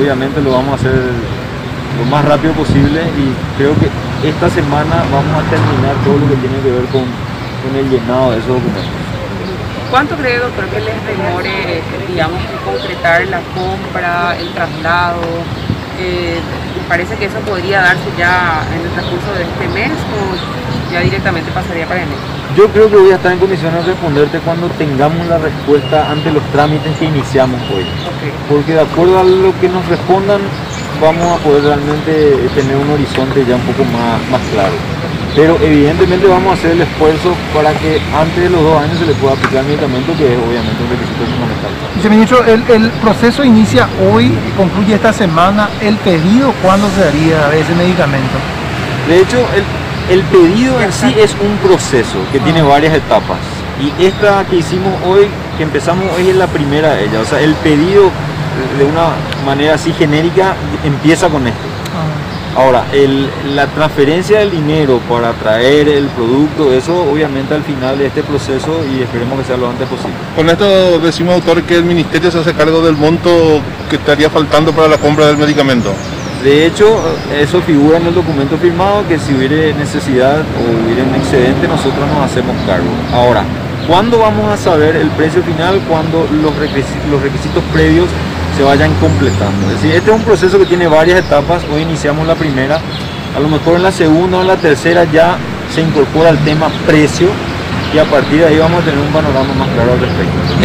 obviamente lo vamos a hacer lo más rápido posible y creo que esta semana vamos a terminar todo lo que tiene que ver con, con el llenado de esos documentos. ¿Cuánto cree, doctor, que les demore, digamos, concretar la compra, el traslado? Eh, ¿Parece que eso podría darse ya en el transcurso de este mes o ya directamente pasaría para enero? Yo creo que voy a estar en condiciones de responderte cuando tengamos la respuesta ante los trámites que iniciamos hoy. Porque de acuerdo a lo que nos respondan, vamos a poder realmente tener un horizonte ya un poco más, más claro. Pero evidentemente vamos a hacer el esfuerzo para que antes de los dos años se le pueda aplicar el medicamento, que es obviamente un requisito fundamental. Viceministro, el, el proceso inicia hoy, concluye esta semana. ¿El pedido cuándo se haría ese medicamento? De hecho, el, el pedido en sí es un proceso que tiene varias etapas. Y esta que hicimos hoy, que empezamos hoy, es la primera de ellas. O sea, el pedido de una manera así genérica empieza con esto. Ahora, el- la transferencia del dinero para traer el producto, eso obviamente al final de este proceso y esperemos que sea lo antes posible. Con esto decimos, doctor, que el ministerio se hace cargo del monto que estaría faltando para la compra del medicamento. De hecho, eso figura en el documento firmado que si hubiera necesidad o hubiera un excedente, nosotros nos hacemos cargo. Ahora, ¿cuándo vamos a saber el precio final? Cuando los requisitos, los requisitos previos se vayan completando. Es decir, este es un proceso que tiene varias etapas. Hoy iniciamos la primera. A lo mejor en la segunda o en la tercera ya se incorpora el tema precio y a partir de ahí vamos a tener un panorama más claro al respecto.